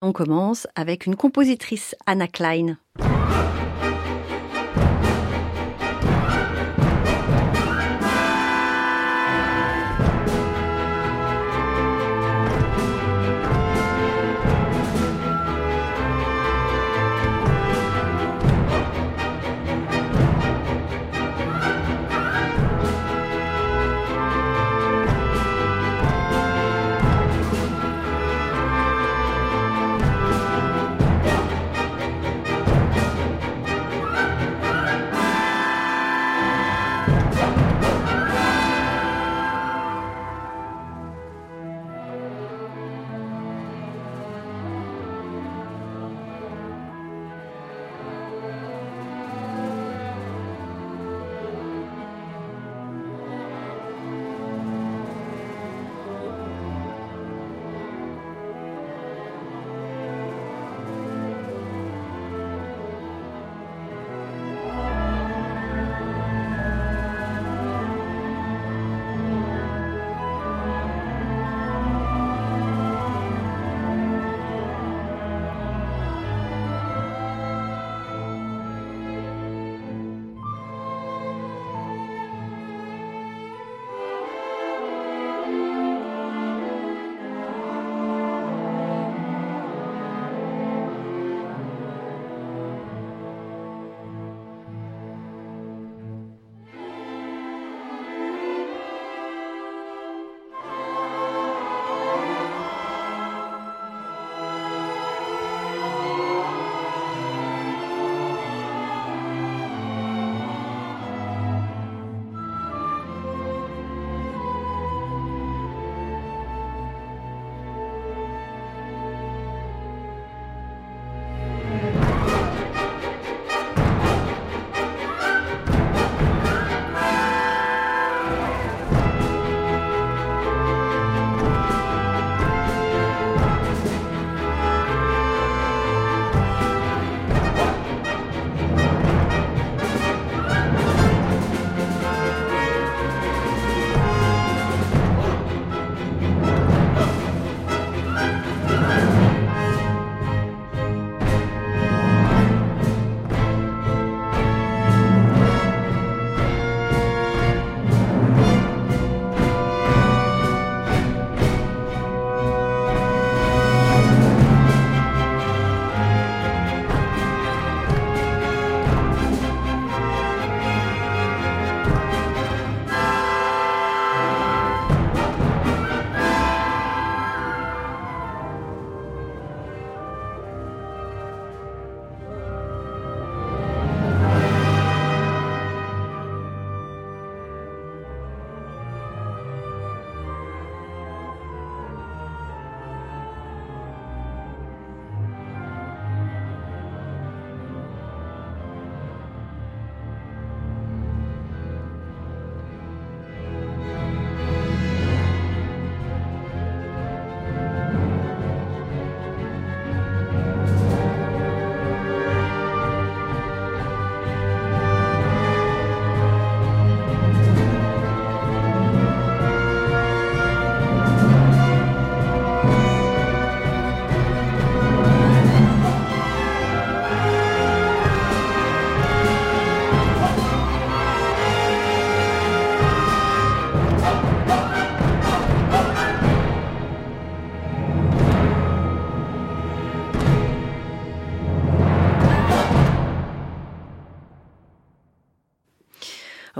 On commence avec une compositrice, Anna Klein.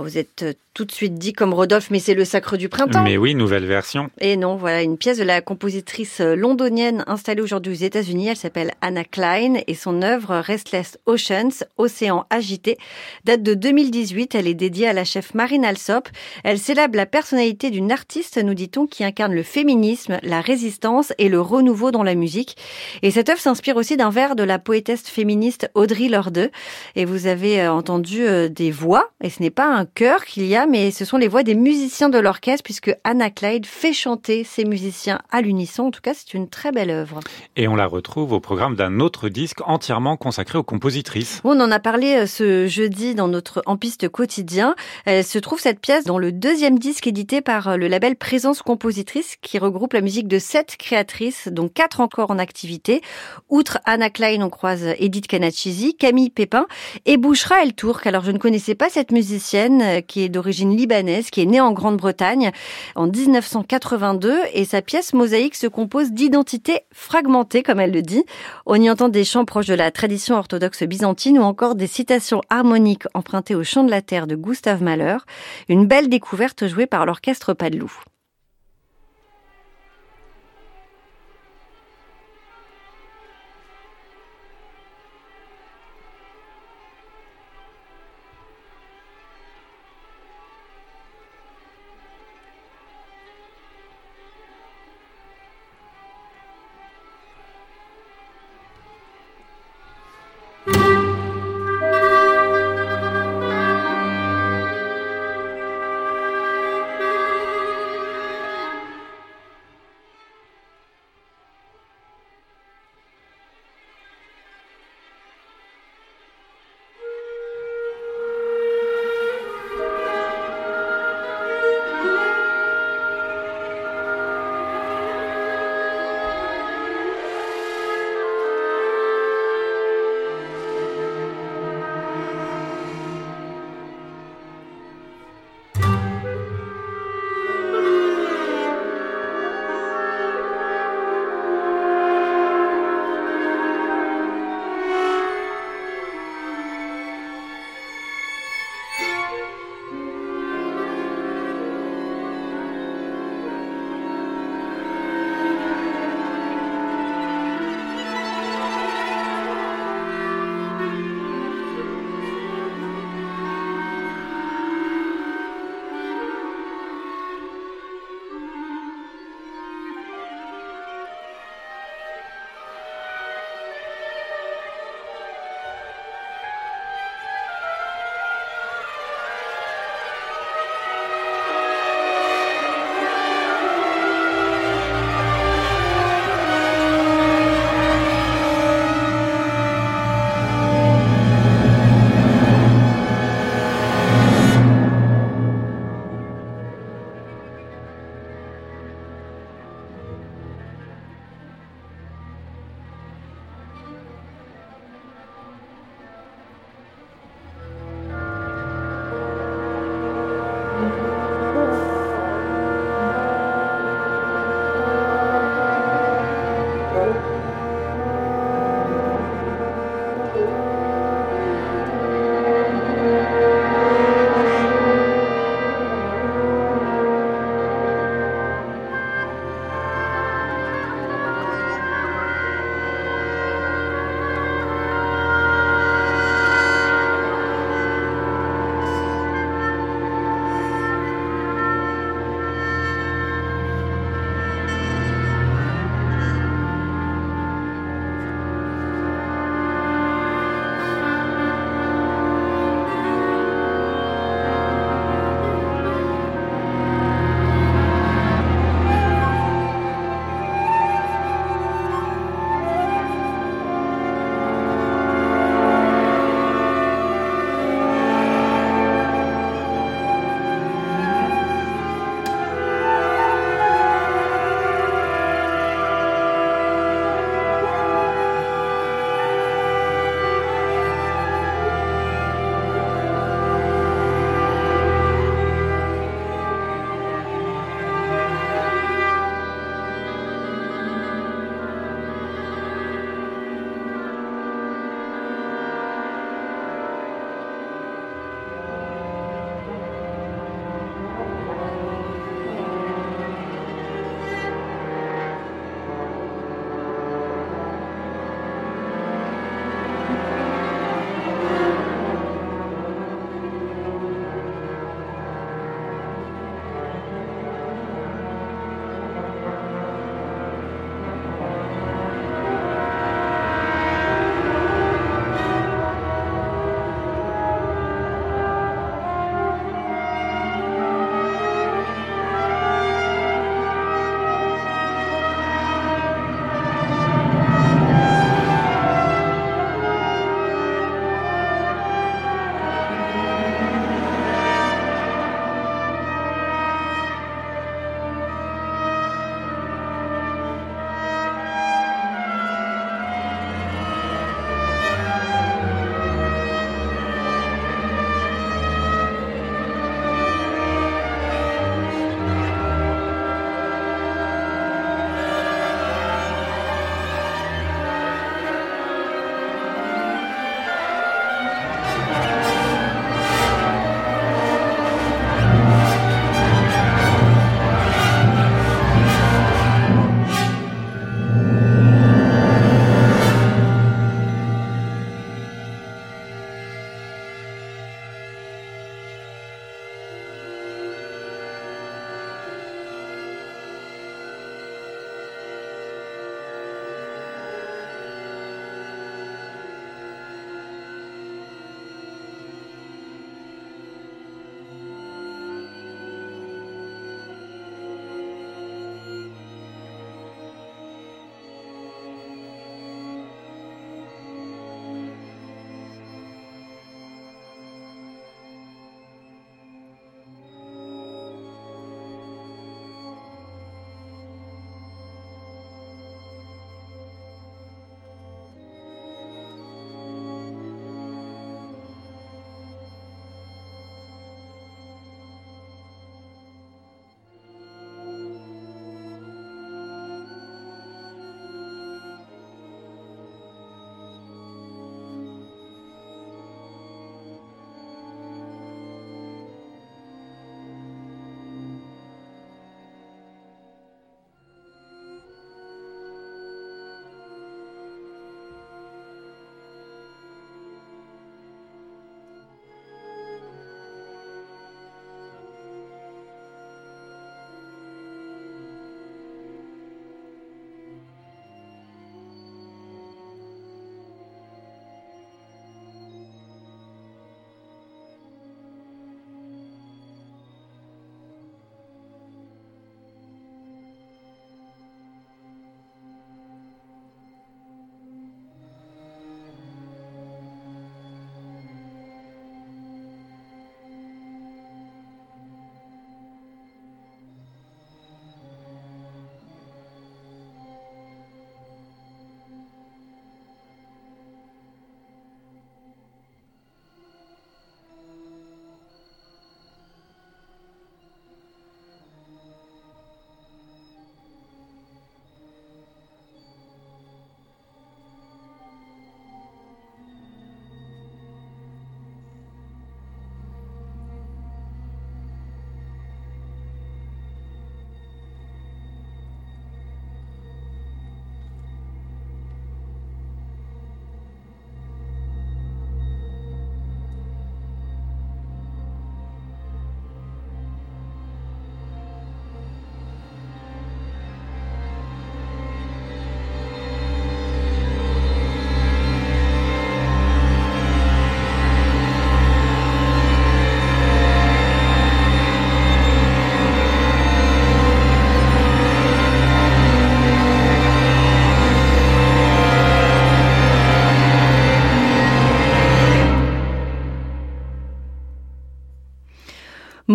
Vous êtes euh, tout de suite dit comme Rodolphe, mais c'est le Sacre du Printemps. Mais oui, nouvelle version. Et non, voilà, une pièce de la compositrice euh, londonienne installée aujourd'hui aux États-Unis. Elle s'appelle Anna Klein et son œuvre Restless Oceans, Océan agité, date de 2018. Elle est dédiée à la chef Marine Alsop. Elle célèbre la personnalité d'une artiste, nous dit-on, qui incarne le féminisme, la résistance et le renouveau dans la musique. Et cette œuvre s'inspire aussi d'un vers de la poétesse féministe Audrey Lorde. Et vous avez euh, entendu des voix, et ce n'est pas un chœur qu'il y a, mais ce sont les voix des musiciens de l'orchestre, puisque Anna Clyde fait chanter ces musiciens à l'unisson. En tout cas, c'est une très belle œuvre. Et on la retrouve au programme d'un autre disque entièrement consacré aux compositrices. On en a parlé euh, ce jeudi dans notre En piste quotidien. Elle se trouve cette pièce dans le deuxième disque édité par euh, le label Présence Compositrice, qui regroupe la musique de sept créatrices, dont quatre encore en activité. Outre Anna Klein, on croise Edith Kanachisi, Camille Pépin et Bouchra El Tourk. Alors je ne connaissais pas cette musicienne euh, qui est d'origine libanaise, qui est née en Grande-Bretagne en 1982 et sa pièce mosaïque se compose d'identités fragmentées, comme elle le dit. On y entend des chants proches de la tradition orthodoxe byzantine ou encore des citations harmoniques empruntées au chant de la terre de Gustave Mahler. Une belle découverte jouée par l'orchestre Padelou.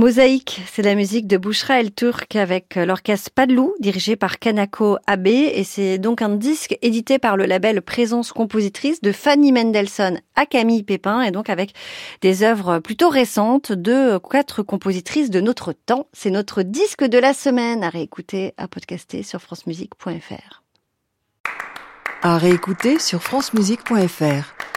Mosaïque, c'est la musique de Bouchra El Turk avec l'orchestre Padlou, dirigé par Kanako Abe, et c'est donc un disque édité par le label Présence Compositrice de Fanny Mendelssohn à Camille Pépin, et donc avec des œuvres plutôt récentes de quatre compositrices de notre temps. C'est notre disque de la semaine à réécouter, à podcaster sur francemusique.fr. À réécouter sur francemusique.fr.